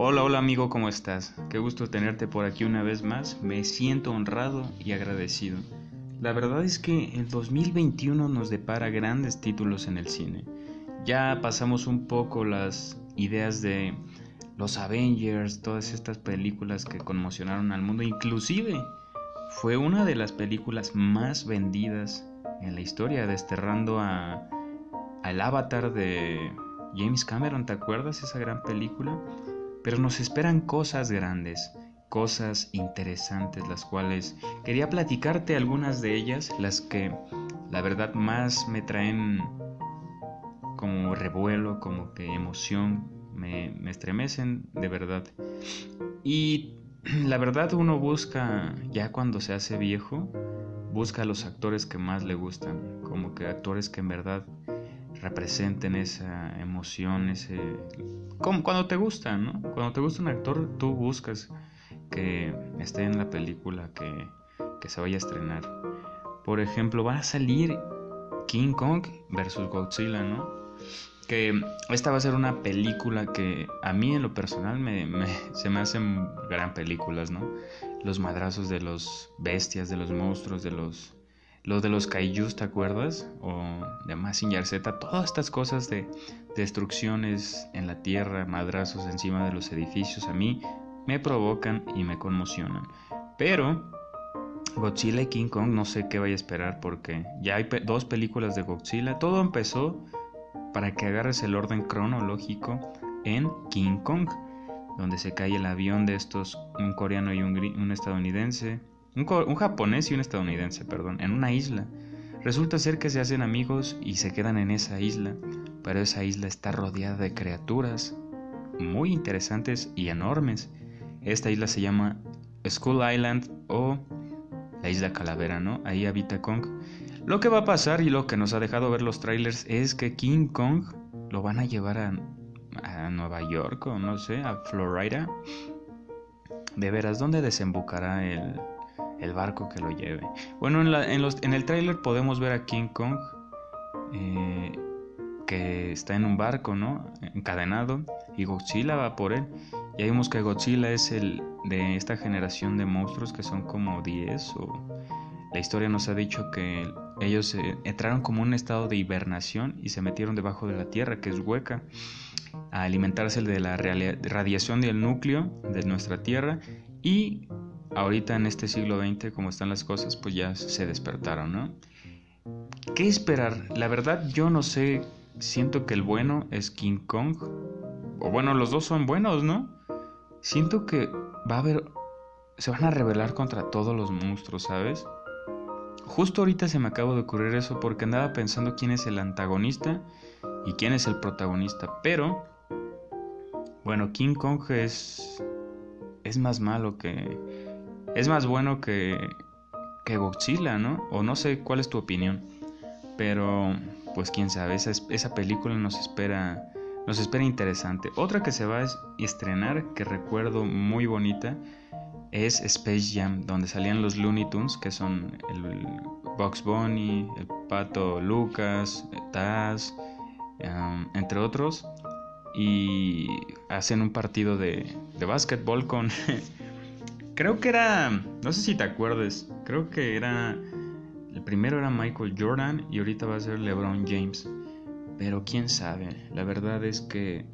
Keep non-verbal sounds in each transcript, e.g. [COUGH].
Hola, hola amigo, ¿cómo estás? Qué gusto tenerte por aquí una vez más. Me siento honrado y agradecido. La verdad es que el 2021 nos depara grandes títulos en el cine. Ya pasamos un poco las ideas de los Avengers, todas estas películas que conmocionaron al mundo. Inclusive fue una de las películas más vendidas en la historia, desterrando a, al avatar de James Cameron. ¿Te acuerdas esa gran película? Pero nos esperan cosas grandes, cosas interesantes, las cuales quería platicarte algunas de ellas, las que la verdad más me traen como revuelo, como que emoción, me, estremecen de verdad. Y [CLEARS THROAT] la verdad uno busca, ya cuando se hace viejo, busca a los actores que más le gustan, como que actores que en verdad representen esa emoción, ese... Como cuando te gusta, ¿no? Cuando te gusta un actor, tú buscas que esté en la película, que, que se vaya a estrenar. Por ejemplo, va a salir King Kong versus Godzilla, ¿no? Que esta va a ser una película que a mí en lo personal me, se me hacen gran películas, ¿no? Los madrazos de los bestias, de los monstruos, de los lo de los kaijus, ¿te acuerdas? O de Massinger Z, todas estas cosas de destrucciones en la tierra, madrazos encima de los edificios, a mí me provocan y me conmocionan. Pero Godzilla y King Kong no sé qué vaya a esperar porque ya hay dos películas de Godzilla. Todo empezó para que agarres el orden cronológico en King Kong, donde se cae el avión de estos, un coreano y un estadounidense, un, japonés y un estadounidense, perdón, en una isla. Resulta ser que se hacen amigos y se quedan en esa isla, pero esa isla está rodeada de criaturas muy interesantes y enormes. Esta isla se llama Skull Island o la isla Calavera, ¿no? Ahí habita Kong. Lo que va a pasar y lo que nos ha dejado ver los trailers es que King Kong lo van a llevar a, a Nueva York o no sé, a Florida. De veras, ¿dónde desembocará el, el barco que lo lleve. Bueno, en, los, en el tráiler podemos ver a King Kong eh, que está en un barco, ¿no? Encadenado y Godzilla va por él. Y vemos que Godzilla es el de esta generación de monstruos que son como 10 o la historia nos ha dicho que ellos entraron como un estado de hibernación y se metieron debajo de la tierra que es hueca a alimentarse de la radiación del núcleo de nuestra tierra y ahorita en este siglo XX, como están las cosas, pues ya se despertaron, ¿no? ¿Qué esperar? La verdad yo no sé, siento que el bueno es King Kong, o bueno, los dos son buenos, ¿no? Siento que va a haber, se van a rebelar contra todos los monstruos, ¿sabes? Justo ahorita se me acaba de ocurrir eso porque andaba pensando quién es el antagonista y quién es el protagonista, pero bueno, King Kong es es más malo que es más bueno que, que Godzilla, ¿no? O no sé cuál es tu opinión. Pero, pues quién sabe, esa, esa película nos espera, nos espera interesante. Otra que se va a estrenar, que recuerdo muy bonita, es Space Jam, donde salían los Looney Tunes, que son el, Box Bunny, el Pato Lucas, Taz, um, entre otros. Y hacen un partido de, de básquetbol con, [LAUGHS] Creo que era, no sé si te acuerdes, creo que era, el primero era Michael Jordan y ahorita va a ser LeBron James. Pero quién sabe, la verdad es que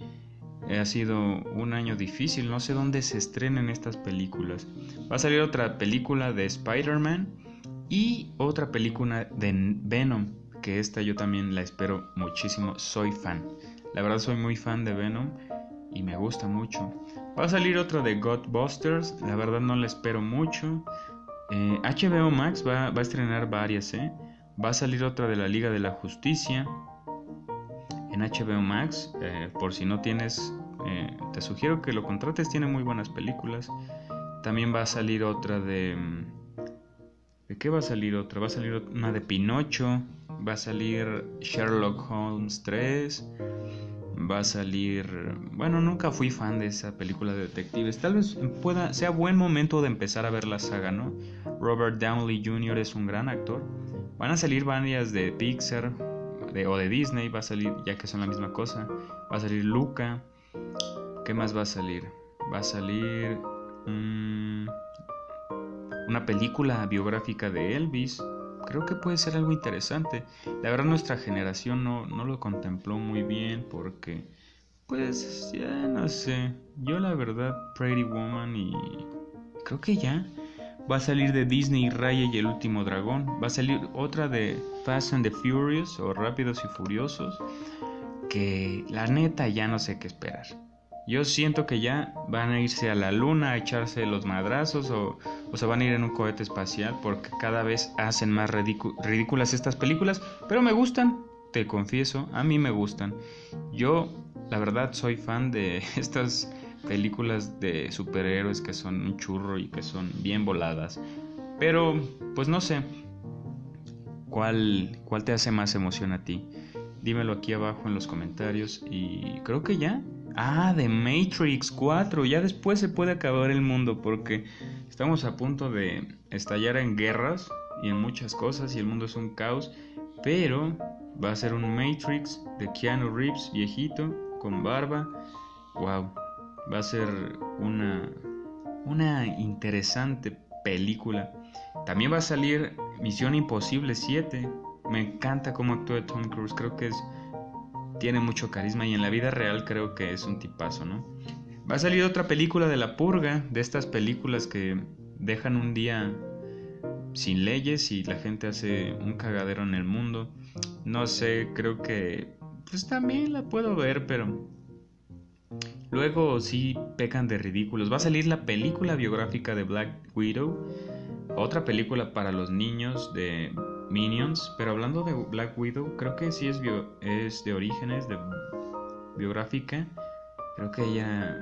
ha sido un año difícil, no sé dónde se estrenen estas películas. Va a salir otra película de Spider-Man y otra película de Venom, que esta yo también la espero muchísimo, soy fan. La verdad soy muy fan de Venom y me gusta mucho. Va a salir otro de Godbusters, la verdad no le espero mucho. HBO eh, Max va, a estrenar varias, ¿eh? Va a salir otra de la Liga de la Justicia en HBO Max. Eh, por si no tienes, eh, te sugiero que lo contrates, tiene muy buenas películas. También va a salir otra de... Mm, ¿De qué va a salir otra? Va a salir una de Pinocho. Va a salir Sherlock Holmes 3 va a salir. Bueno, nunca fui fan de esa película de detectives. Tal vez pueda, sea buen momento de empezar a ver la saga, ¿no? Robert Downey Jr. es un gran actor. Van a salir varias de Pixar o de Disney, va a salir, ya que son la misma cosa. Va a salir Luca. ¿Qué más va a salir? va a salir una película biográfica de Elvis. Creo que puede ser algo interesante. La verdad nuestra generación no, no lo contempló muy bien porque, pues, ya no sé. Yo la verdad, Pretty Woman y creo que ya. Va a salir de Disney Raya y el último dragón. Va a salir otra de Fast and the Furious o Rápidos y Furiosos. Que la neta ya no sé qué esperar. Yo siento que ya van a irse a la luna a echarse los madrazos o, o se van a ir en un cohete espacial porque cada vez hacen más ridículas estas películas. Pero me gustan, te confieso, a mí me gustan. Yo, la verdad, soy fan de [LAUGHS] estas películas de superhéroes que son un churro y que son bien voladas. Pero, pues no sé, ¿cuál, cuál te hace más emoción a ti? Dímelo aquí abajo en los comentarios y creo que ya. Ah, de Matrix 4. Ya después se puede acabar el mundo porque estamos a punto de estallar en guerras y en muchas cosas y el mundo es un caos. Pero va a ser un Matrix de Keanu Reeves viejito con barba. Wow, va a ser una, una interesante película. También va a salir Misión Imposible 7. Me encanta cómo actúa Tom Cruise. Creo que es, tiene mucho carisma y en la vida real creo que es un tipazo, ¿no? Va a salir otra película de La Purga, de estas películas que dejan un día sin leyes y la gente hace un cagadero en el mundo. No sé, creo que pues también la puedo ver, pero Luego sí pecan de ridículos. Va a salir la película biográfica de Black Widow, otra película para los niños de Minions, pero hablando de Black Widow, creo que sí es, de orígenes, de biográfica. Creo que ella,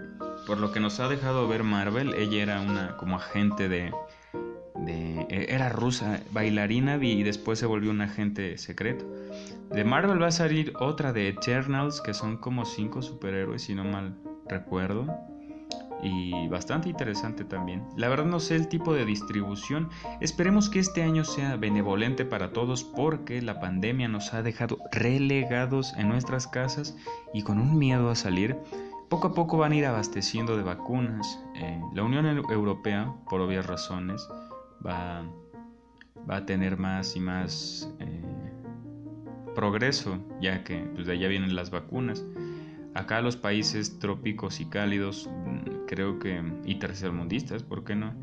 por lo que nos ha dejado ver Marvel, ella era una como agente de, de era rusa, bailarina y después se volvió un agente secreto. De Marvel va a salir otra de Eternals, que son como cinco superhéroes, si no mal recuerdo. Y bastante interesante también. La verdad no sé el tipo de distribución. Esperemos que este año sea benevolente para todos porque la pandemia nos ha dejado relegados en nuestras casas y con un miedo a salir. Poco a poco van a ir abasteciendo de vacunas. Eh, la Unión Europea, por obvias razones, va, va a tener más y más eh, progreso, ya que pues, de allá vienen las vacunas. Acá los países trópicos y cálidos, mm, creo que, y tercermundistas, ¿por qué no?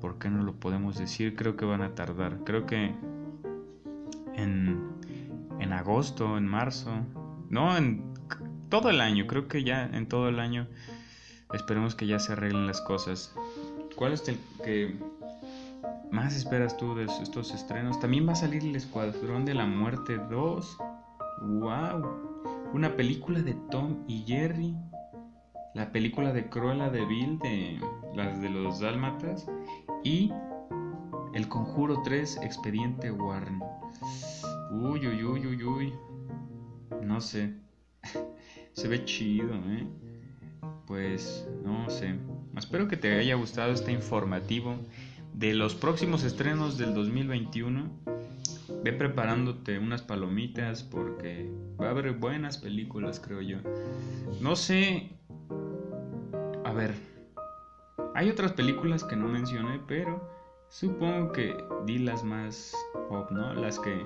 ¿Por qué no lo podemos decir? Creo que van a tardar. Creo que en, en agosto, en marzo, no, en todo el año, creo que ya en todo el año esperemos que ya se arreglen las cosas. ¿Cuál es el que más esperas tú de estos estrenos? También va a salir el Escuadrón de la Muerte 2. ¡Wow! una película de Tom y Jerry, la película de Cruella de Bill, de las de los Dálmatas, y El Conjuro 3, Expediente Warren. Uy, uy, uy, uy, uy. No sé. [LAUGHS] Se ve chido, ¿eh? Pues no sé. Espero que te haya gustado este informativo de los próximos estrenos del 2021 ve preparándote unas palomitas porque va a haber buenas películas, creo yo. No sé. A ver. Hay otras películas que no mencioné, pero supongo que di las más pop, ¿no? Las que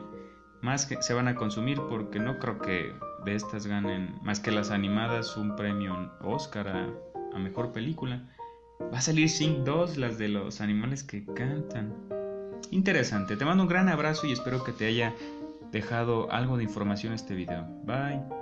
más se van a consumir porque no creo que de estas ganen más que las animadas un premio Oscar a, a mejor película. Va a salir Sing 2, las de los animales que cantan interesante. Te mando un gran abrazo y espero que te haya dejado algo de información este video. Bye.